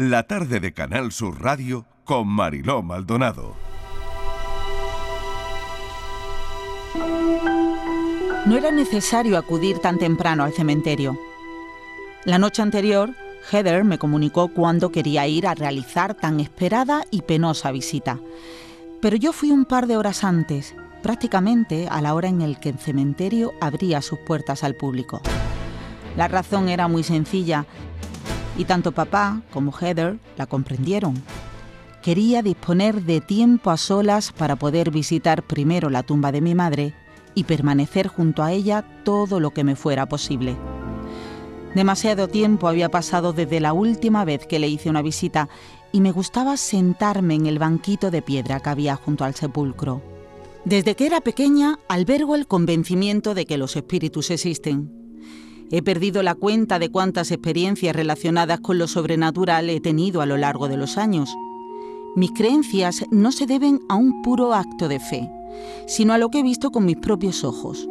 La tarde de Canal Sur Radio con Mariló Maldonado. No era necesario acudir tan temprano al cementerio. La noche anterior, Heather me comunicó cuándo quería ir a realizar tan esperada y penosa visita. Pero yo fui un par de horas antes, prácticamente a la hora en el que el cementerio abría sus puertas al público. La razón era muy sencilla y tanto papá como Heather la comprendieron. Quería disponer de tiempo a solas para poder visitar primero la tumba de mi madre y permanecer junto a ella todo lo que me fuera posible. Demasiado tiempo había pasado desde la última vez que le hice una visita y me gustaba sentarme en el banquito de piedra que había junto al sepulcro. Desde que era pequeña albergo el convencimiento de que los espíritus existen. He perdido la cuenta de cuántas experiencias relacionadas con lo sobrenatural he tenido a lo largo de los años. Mis creencias no se deben a un puro acto de fe, sino a lo que he visto con mis propios ojos.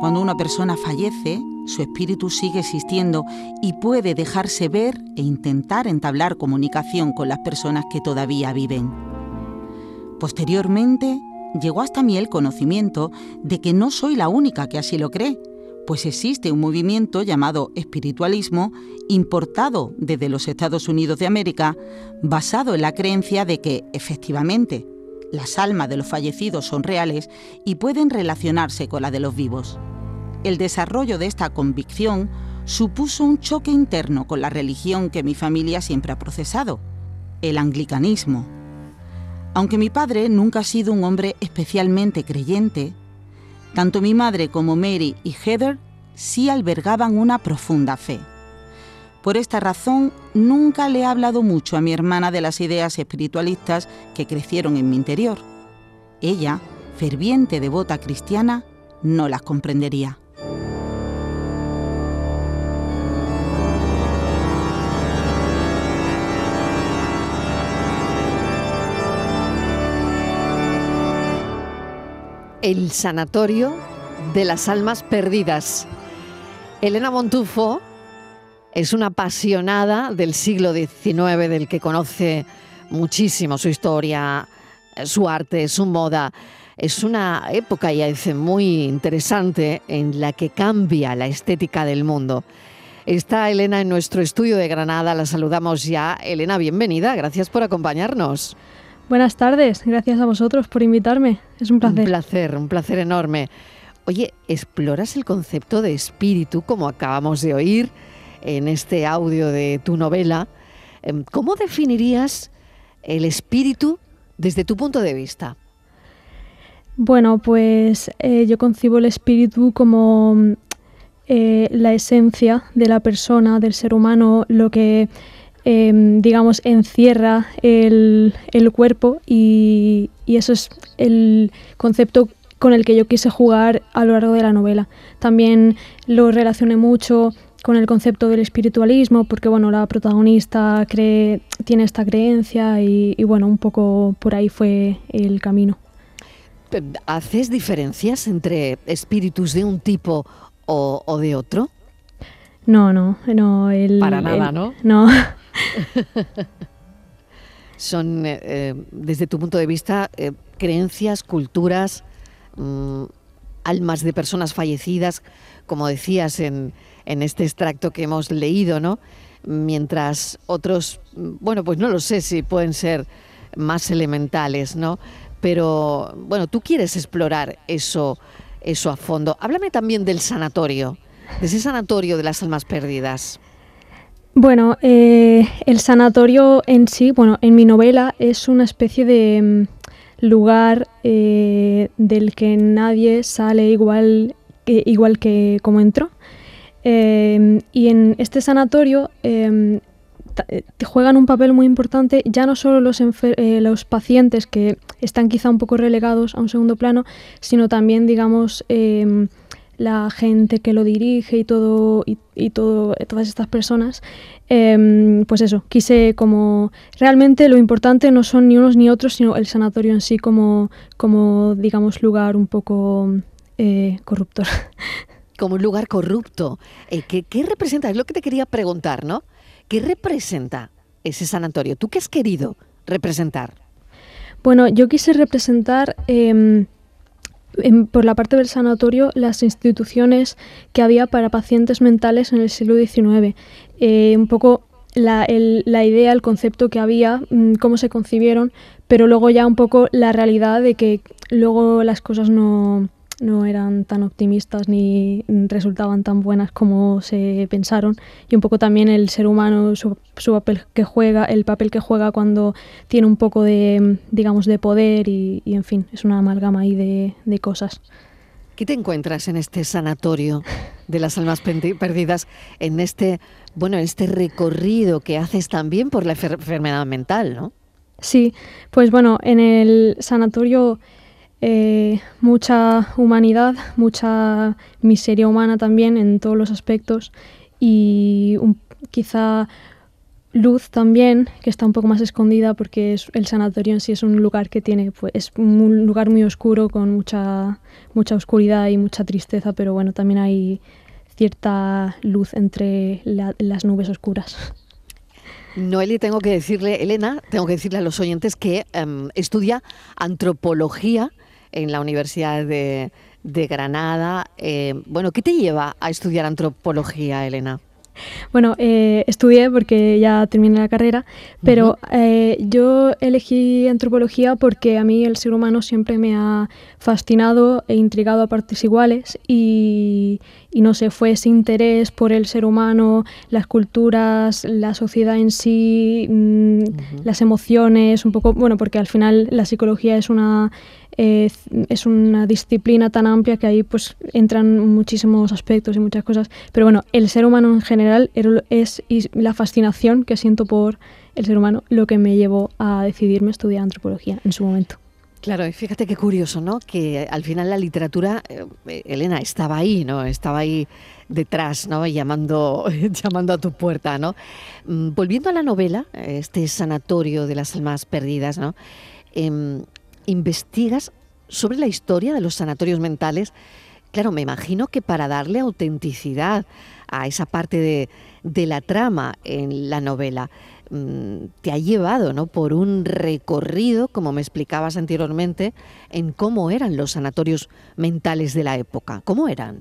Cuando una persona fallece, su espíritu sigue existiendo y puede dejarse ver e intentar entablar comunicación con las personas que todavía viven. Posteriormente, llegó hasta mí el conocimiento de que no soy la única que así lo cree, pues existe un movimiento llamado espiritualismo importado desde los Estados Unidos de América, basado en la creencia de que, efectivamente, las almas de los fallecidos son reales y pueden relacionarse con la de los vivos. El desarrollo de esta convicción supuso un choque interno con la religión que mi familia siempre ha procesado, el anglicanismo. Aunque mi padre nunca ha sido un hombre especialmente creyente, tanto mi madre como Mary y Heather sí albergaban una profunda fe. Por esta razón, nunca le he hablado mucho a mi hermana de las ideas espiritualistas que crecieron en mi interior. Ella, ferviente devota cristiana, no las comprendería. El Sanatorio de las Almas Perdidas. Elena Montufo es una apasionada del siglo XIX, del que conoce muchísimo su historia, su arte, su moda. Es una época, ya dice, muy interesante en la que cambia la estética del mundo. Está Elena en nuestro estudio de Granada, la saludamos ya. Elena, bienvenida, gracias por acompañarnos. Buenas tardes, gracias a vosotros por invitarme. Es un placer. Un placer, un placer enorme. Oye, ¿exploras el concepto de espíritu como acabamos de oír en este audio de tu novela? Em, ¿Cómo definirías el espíritu desde tu punto de vista? Bueno, pues eh, yo concibo el espíritu como eh, la esencia de la persona, del ser humano, lo que Em, digamos, encierra el, cuerpo y, eso es el concepto con el que yo quise jugar a lo largo de la novela. También lo relacioné mucho con el concepto del espiritualismo, porque bueno, la protagonista cree, tiene esta creencia y, bueno, un poco por ahí fue el camino. ¿Haces diferencias entre espíritus de un tipo o, de otro? No, no, no. El, Para nada, ¿no? No. Son, eh, eh, desde tu punto de vista, eh, creencias, culturas, mm, almas de personas fallecidas, como decías en, en este extracto que hemos leído, ¿no? Mientras otros, mm, bueno, pues no lo sé si pueden ser más elementales, ¿no? Pero bueno, tú quieres explorar eso, eso a fondo. Háblame también del sanatorio, de ese sanatorio de las almas perdidas. Bueno, eh, el sanatorio en sí, bueno, en mi novela es una especie de mm, lugar eh, del que nadie sale igual que, igual que como entró. Em, y en este sanatorio em, eh, juegan un papel muy importante ya no solo los, los pacientes que están quizá un poco relegados a un segundo plano, sino también, digamos, em, la gente que lo dirige y todo y, todo todas estas personas em, pues eso quise como realmente lo importante no son ni unos ni otros sino el sanatorio en sí como como digamos lugar un poco eh, corrupto como un lugar corrupto eh, ¿qué, ¿qué representa es lo que te quería preguntar no qué representa ese sanatorio? ¿Tú qué has querido representar? Bueno, yo quise representar em, por la parte del sanatorio las instituciones que había para pacientes mentales en el siglo XIX. Eh, un poco la, la, idea, el concepto que había, mm, cómo se concibieron, pero luego ya un poco la realidad de que luego las cosas no, no eran tan optimistas ni resultaban tan buenas como se pensaron. Y un poco también el ser humano su, papel que juega el papel que juega cuando tiene un poco de digamos de poder y, en fin es una amalgama ahí de, de, cosas. ¿Qué te encuentras en este sanatorio de las almas perdidas en este bueno en este recorrido que haces también por la enfermedad mental no sí pues bueno en el sanatorio eh, mucha humanidad, mucha miseria humana también en todos los aspectos y quizá luz también, que está un poco más escondida porque es, el sanatorio en sí es un lugar que tiene, pues es un lugar muy oscuro con mucha, mucha oscuridad y mucha tristeza, pero bueno, también hay cierta luz entre las nubes oscuras. Noeli, tengo que decirle, Elena, tengo que decirle a los oyentes que em, estudia antropología en la Universidad de, Granada. Eh, bueno, ¿qué te lleva a estudiar antropología, Elena? Bueno, eh, estudié porque ya terminé la carrera, pero eh, yo elegí antropología porque a mí el ser humano siempre me ha fascinado e intrigado a partes iguales y, no sé, fue ese interés por el ser humano, las culturas, la sociedad en sí, mm, las emociones, un poco, bueno, porque al final la psicología es una es una disciplina tan amplia que ahí pues entran muchísimos aspectos y muchas cosas. Pero bueno, el ser humano en general es la fascinación que siento por el ser humano lo que me llevó a decidirme estudiar antropología en su momento. Claro, y fíjate qué curioso, ¿no? Que al final la literatura, eh, Elena, estaba ahí, ¿no? Estaba ahí detrás, ¿no? Llamando, llamando a tu puerta, ¿no? Mm, volviendo a la novela, este sanatorio de las almas perdidas, ¿no? Em, investigas sobre la historia de los sanatorios mentales. Claro, me imagino que para darle autenticidad a esa parte de, la trama en la novela, te ha llevado ¿no? por un recorrido, como me explicabas anteriormente, en cómo eran los sanatorios mentales de la época. ¿Cómo eran?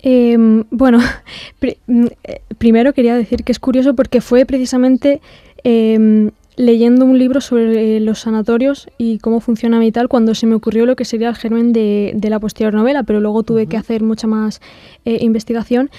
Em, bueno, mm, eh, primero quería decir que es curioso porque fue precisamente em, leyendo un libro sobre los sanatorios y cómo funcionan y tal, cuando se me ocurrió lo que sería el germen de, la posterior novela, pero luego tuve que hacer mucha más eh, investigación.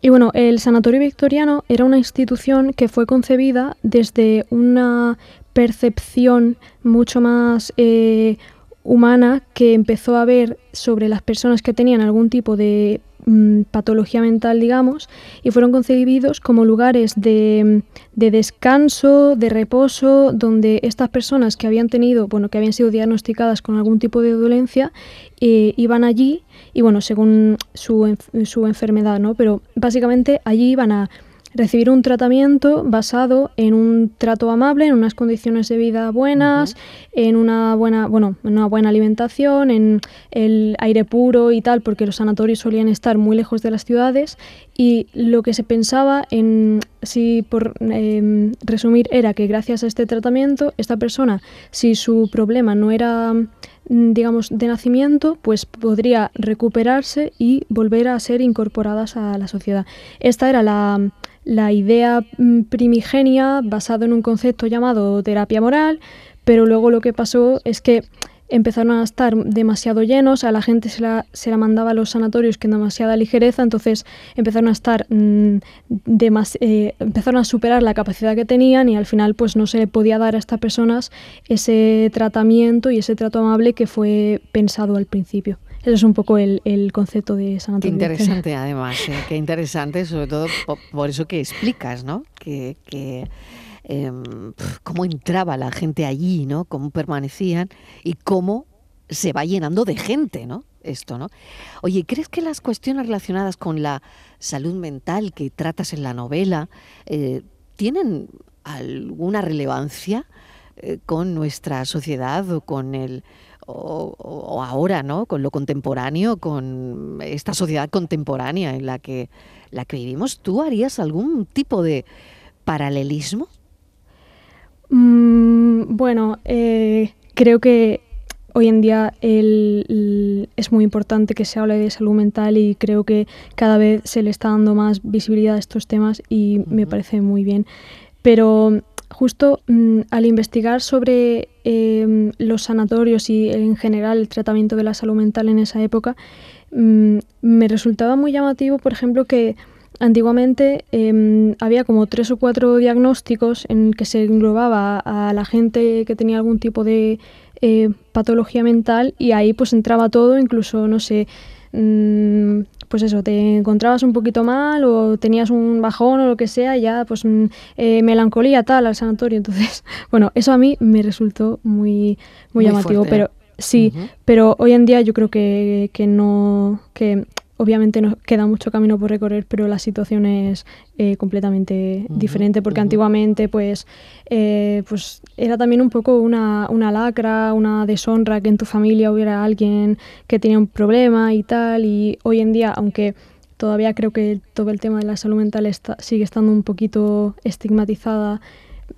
Y bueno, el Sanatorio Victoriano era una institución que fue concebida desde una percepción mucho más eh, humana que empezó a ver sobre las personas que tenían algún tipo de Mm, patología mental, digamos, y fueron concebidos como lugares de, de, descanso, de reposo, donde estas personas que habían tenido, bueno, que habían sido diagnosticadas con algún tipo de dolencia, eh, iban allí y, bueno, según su, su enfermedad, ¿no? Pero básicamente allí iban a recibir un tratamiento basado en un trato amable, en unas condiciones de vida buenas, en una buena, bueno, en una buena alimentación, en el aire puro y tal, porque los sanatorios solían estar muy lejos de las ciudades. Y lo que se pensaba en si por em, resumir era que gracias a este tratamiento esta persona si su problema no era digamos de nacimiento pues podría recuperarse y volver a ser incorporadas a la sociedad. Esta era la la idea mm, primigenia basada en un concepto llamado terapia moral, pero luego lo que pasó es que empezaron a estar demasiado llenos, a la gente se la, se la mandaba a los sanatorios con demasiada ligereza, entonces empezaron a estar mm, eh, empezaron a superar la capacidad que tenían y al final pues no se le podía dar a estas personas ese tratamiento y ese trato amable que fue pensado al principio. Ese es un poco el, concepto de San Antonio. Qué interesante, además, ¿eh? qué interesante, sobre todo por, eso que explicas, ¿no? Que, em, cómo entraba la gente allí, ¿no? Cómo permanecían y cómo se va llenando de gente, ¿no? Esto, ¿no? Oye, ¿crees que las cuestiones relacionadas con la salud mental que tratas en la novela eh, tienen alguna relevancia eh, con nuestra sociedad o con el o, ahora, ¿no? Con lo contemporáneo, con esta sociedad contemporánea en la que, la que vivimos, ¿tú harías algún tipo de paralelismo Mm, bueno, eh, creo que hoy en día es muy importante que se hable de salud mental y creo que cada vez se le está dando más visibilidad a estos temas y me parece muy bien. Pero justo mm, al investigar sobre em, los sanatorios y en general el tratamiento de la salud mental en esa época, mm, me resultaba muy llamativo, por ejemplo, que antiguamente em, había como tres o cuatro diagnósticos en que se englobaba a la gente que tenía algún tipo de eh, patología mental y ahí pues entraba todo, incluso, no sé, mm, pues eso, te encontrabas un poquito mal o tenías un bajón o lo que sea, ya pues mm, eh, melancolía tal al sanatorio. Entonces, bueno, eso a mí me resultó muy, muy, llamativo, pero sí, pero hoy en día yo creo que, que no, que Obviamente nos queda mucho camino por recorrer, pero la situación es eh, completamente diferente porque antiguamente pues, eh, pues era también un poco una, una, lacra, una deshonra que en tu familia hubiera alguien que tenía un problema y tal. Y hoy en día, aunque todavía creo que todo el tema de la salud mental está, sigue estando un poquito estigmatizada,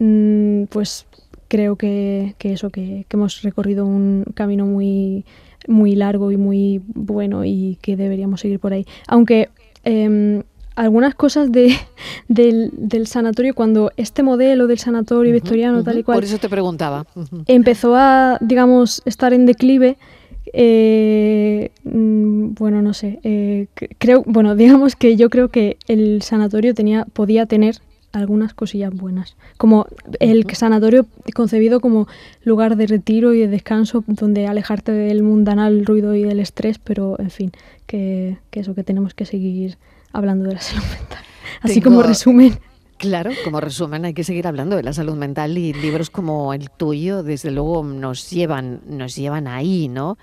mm, pues creo que, que eso, que, que hemos recorrido un camino muy muy largo y muy bueno y que deberíamos seguir por ahí. Aunque em, algunas cosas de, del, sanatorio, cuando este modelo del sanatorio victoriano tal y cual... Por eso te preguntaba. Empezó a, digamos, estar en declive. Eh, mm, bueno, no sé. Eh, creo, bueno, digamos que yo creo que el sanatorio tenía, podía tener algunas cosillas buenas, como el sanatorio concebido como lugar de retiro y de descanso donde alejarte del mundanal ruido y del estrés, pero en fin, que, eso, que tenemos que seguir hablando de la salud mental. Así como resumen. Claro, como resumen, hay que seguir hablando de la salud mental y libros como el tuyo, desde luego, nos llevan, nos llevan ahí, ¿no?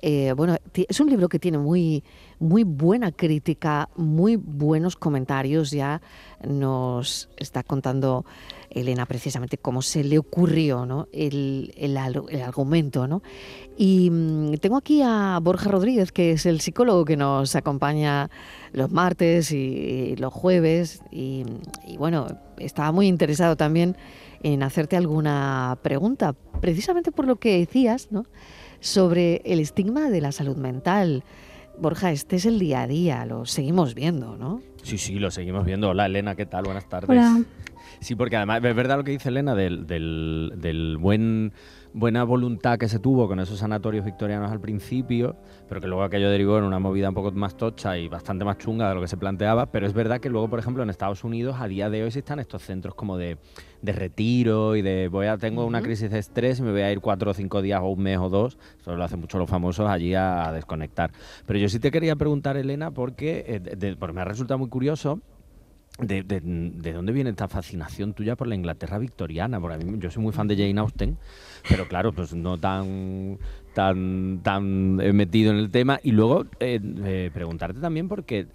Eh, bueno, es un libro que tiene muy, muy buena crítica, muy buenos comentarios. Ya nos está contando Elena precisamente cómo se le ocurrió ¿no? el, el, argumento. ¿no? Y mm, tengo aquí a Borja Rodríguez, que es el psicólogo que nos acompaña los martes y, los jueves. Y, y bueno, estaba muy interesado también en hacerte alguna pregunta, precisamente por lo que decías, ¿no? sobre el estigma de la salud mental. Borja, este es el día a día, lo seguimos viendo, ¿no? Sí, sí, lo seguimos viendo. Hola Elena, ¿qué tal? Buenas tardes. Hola. Sí, porque además es verdad lo que dice Elena del, del, del buen buena voluntad que se tuvo con esos sanatorios victorianos al principio, pero que luego aquello derivó en una movida un poco más tocha y bastante más chunga de lo que se planteaba. Pero es verdad que luego, por ejemplo, en Estados Unidos a día de hoy están estos centros como de, de retiro y de voy a tengo una crisis de estrés y me voy a ir cuatro o cinco días o un mes o dos. Eso lo hacen mucho los famosos allí a, desconectar. Pero yo sí te quería preguntar, Elena, porque, eh, porque me ha resultado muy curioso de, de, dónde viene esta fascinación tuya por la Inglaterra victoriana? Porque a yo soy muy fan de Jane Austen, pero claro, pues no tan tan tan metido en el tema. Y luego eh, eh, preguntarte también, porque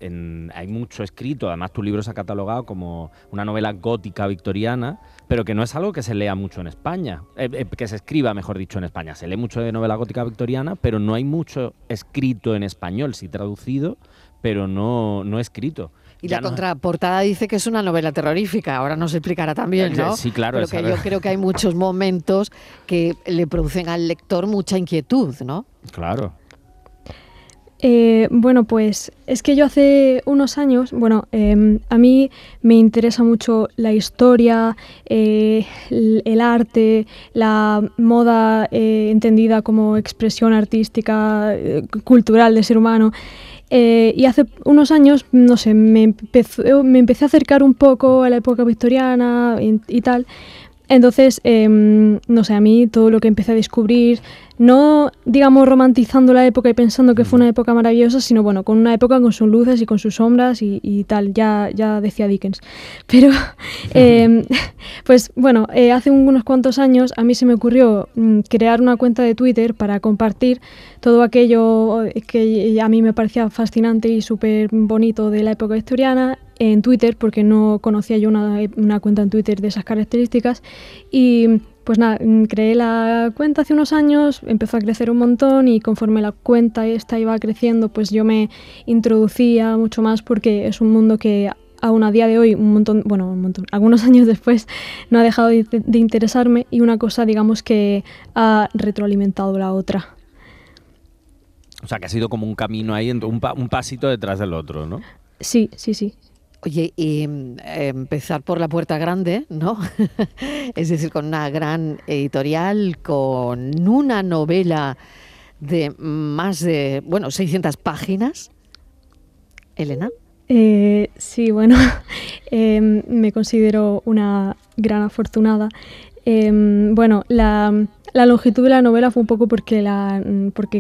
hay mucho escrito, además tu libro se ha catalogado como una novela gótica victoriana, pero que no es algo que se lea mucho en España, eh, que se escriba, mejor dicho, en España. Se lee mucho de novela gótica victoriana, pero no hay mucho escrito en español, sí traducido, pero no, no escrito. Y la contraportada dice que es una novela terrorífica. Ahora nos explicará también, ¿no? Sí, claro. Pero que yo creo que hay muchos momentos que le producen al lector mucha inquietud, ¿no? Claro. Eh, bueno, pues es que yo hace unos años, bueno, em, a mí me interesa mucho la historia, eh, el, arte, la moda eh, entendida como expresión artística, cultural del ser humano. Eh, y hace unos años, no sé, me, me empecé a acercar un poco a la época victoriana y, tal. Entonces, em, no sé, a mí todo lo que empecé a descubrir, no digamos romantizando la época y pensando que fue una época maravillosa, sino bueno, con una época con sus luces y con sus sombras y, tal, ya, ya decía Dickens. Pero, em, pues bueno, eh, hace unos cuantos años a mí se me ocurrió mm, crear una cuenta de Twitter para compartir todo aquello que a mí me parecía fascinante y súper bonito de la época victoriana en Twitter, porque no conocía yo una, una cuenta en Twitter de esas características. Y pues nada, mm, creé la cuenta hace unos años, empezó a crecer un montón y conforme la cuenta esta iba creciendo, pues yo me introducía mucho más porque es un mundo que aún a día de hoy, un montón, bueno, un montón, algunos años después, no ha dejado de, interesarme y una cosa, digamos, que ha retroalimentado la otra. O sea, que ha sido como un camino ahí, un, un pasito detrás del otro, ¿no? Sí, sí, sí. Oye, y mm, empezar por la puerta grande, ¿no? es decir, con una gran editorial, con una novela de más de, bueno, 600 páginas. Elena. Eh, sí, bueno, em, me considero una gran afortunada. Em, bueno, la, longitud de la novela fue un poco porque,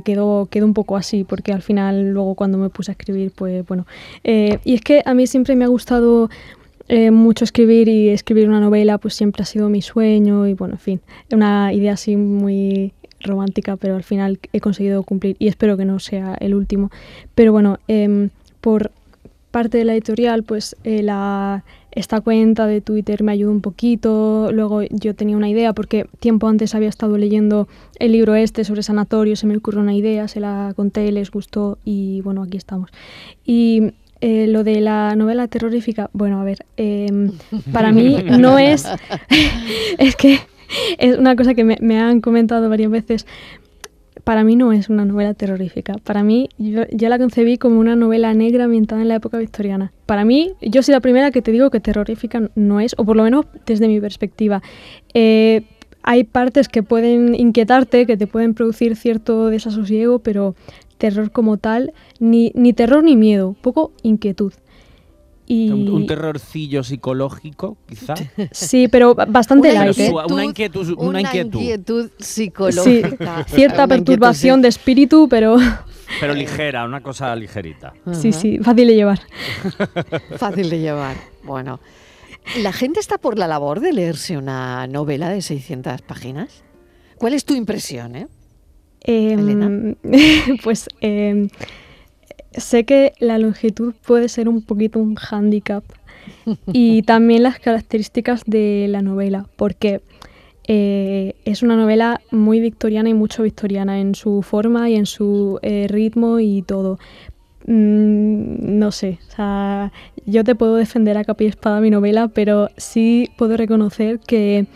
quedó, quedó un poco así, porque al final luego cuando me puse a escribir, pues bueno. Eh, y es que a mí siempre me ha gustado eh, mucho escribir y escribir una novela pues siempre ha sido mi sueño y bueno, en fin, una idea así muy romántica, pero al final he conseguido cumplir y espero que no sea el último. Pero bueno, em, por parte de la editorial, pues eh, la, esta cuenta de Twitter me ayudó un poquito. Luego yo tenía una idea porque tiempo antes había estado leyendo el libro este sobre sanatorio, se me ocurrió una idea, se la conté, les gustó y bueno, aquí estamos. Y eh, lo de la novela terrorífica, bueno, a ver, em, para mí no es, es que es una cosa que me, han comentado varias veces. Para mí no es una novela terrorífica. Para mí, yo, la concebí como una novela negra ambientada en la época victoriana. Para mí, yo soy la primera que te digo que terrorífica no es, o por lo menos desde mi perspectiva. Eh, hay partes que pueden inquietarte, que te pueden producir cierto desasosiego, pero terror como tal, ni, ni terror ni miedo, poco inquietud. Un, terrorcillo psicológico, quizá. Sí, pero bastante una light. ¿eh? Una inquietud, una, inquietud. psicológica. cierta perturbación de espíritu, pero... Pero ligera, una cosa ligerita. Sí, sí, fácil de llevar. fácil de llevar. Bueno, ¿la gente está por la labor de leerse una novela de 600 páginas? ¿Cuál es tu impresión, eh? Em, pues... Eh, sé que la longitud puede ser un poquito un hándicap y también las características de la novela, porque eh, es una novela muy victoriana y mucho victoriana en su forma y en su eh, ritmo y todo. Mm, no sé, o sea, yo te puedo defender a capa y espada mi novela, pero sí puedo reconocer que,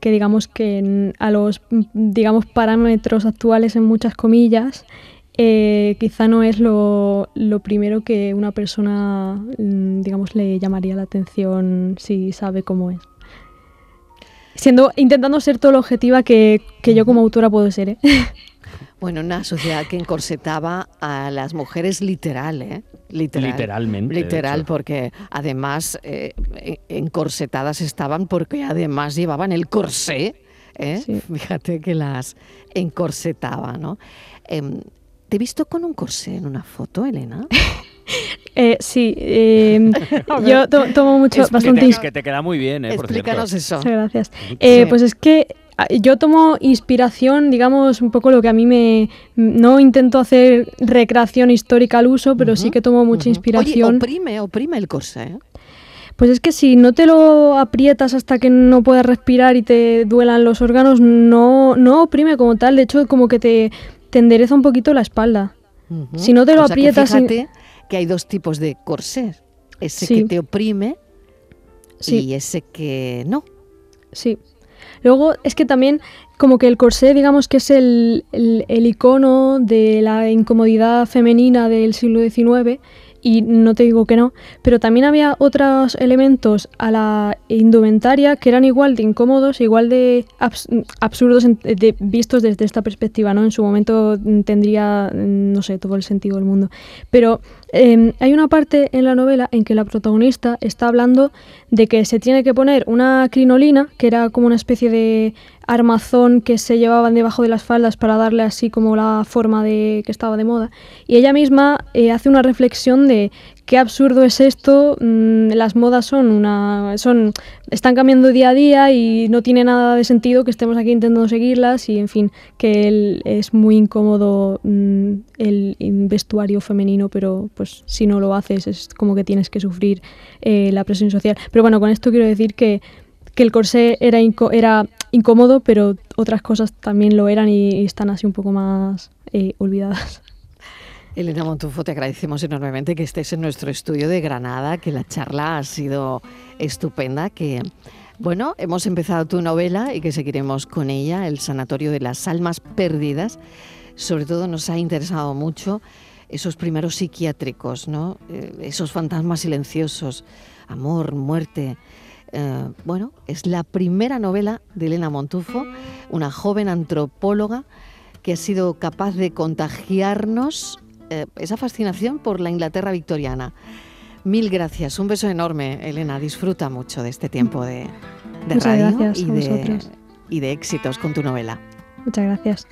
que digamos que a los digamos parámetros actuales en muchas comillas eh, quizá no es lo, primero que una persona, mm, digamos, le llamaría la atención si sabe cómo es. Siendo, intentando ser todo lo objetiva que, yo como autora puedo ser. ¿eh? Bueno, una sociedad que encorsetaba a las mujeres literal, ¿eh? Literalmente. Literal, porque además eh, encorsetadas estaban porque además llevaban el corsé. ¿eh? Fíjate que las encorsetaba, ¿no? Em, ¿Te he visto con un corsé en una foto, Elena? Eh, sí, eh, yo tomo mucho, es bastante... Que te, queda muy bien, eh, Explícanos eso. Muchas gracias. Eh, pues es que ah, yo tomo inspiración, digamos, un poco lo que a mí me... No intento hacer recreación histórica al uso, pero sí que tomo mucha inspiración. Oye, oprime, oprime el corsé. Pues es que si no te lo aprietas hasta que no puedas respirar y te duelan los órganos, no, no oprime como tal. De hecho, como que te te endereza un poquito la espalda. Si no te lo aprietas... Que fíjate que hay dos tipos de corsés. Ese que te oprime y ese que no. Sí. Luego es que también como que el corsé digamos que es el, el, el icono de la incomodidad femenina del siglo XIX y no te digo que no, pero también había otros elementos a la indumentaria que eran igual de incómodos, igual de absurdos vistos desde esta perspectiva, ¿no? En su momento tendría, no sé, todo el sentido del mundo. Pero em, hay una parte en la novela en que la protagonista está hablando de que se tiene que poner una crinolina, que era como una especie de armazón que se llevaban debajo de las faldas para darle así como la forma de que estaba de moda. Y ella misma eh, hace una reflexión de qué absurdo es esto, mm, las modas son una son están cambiando día a día y no tiene nada de sentido que estemos aquí intentando seguirlas y en fin, que es muy incómodo mm, el vestuario femenino, pero pues si no lo haces es como que tienes que sufrir eh, la presión social. Pero bueno, con esto quiero decir que que el corsé era, era incómodo, pero otras cosas también lo eran y, están así un poco más eh, olvidadas. Elena Montufo, te agradecemos enormemente que estés en nuestro estudio de Granada, que la charla ha sido estupenda, que bueno, hemos empezado tu novela y que seguiremos con ella, El Sanatorio de las Almas Perdidas. Sobre todo nos ha interesado mucho esos primeros psiquiátricos, ¿no? Eh, esos fantasmas silenciosos, amor, muerte. Eh, bueno, es la primera novela de Elena Montufo, una joven antropóloga que ha sido capaz de contagiarnos eh, esa fascinación por la Inglaterra victoriana. Mil gracias, un beso enorme, Elena. Disfruta mucho de este tiempo de, radio y, de, y de éxitos con tu novela. Muchas gracias.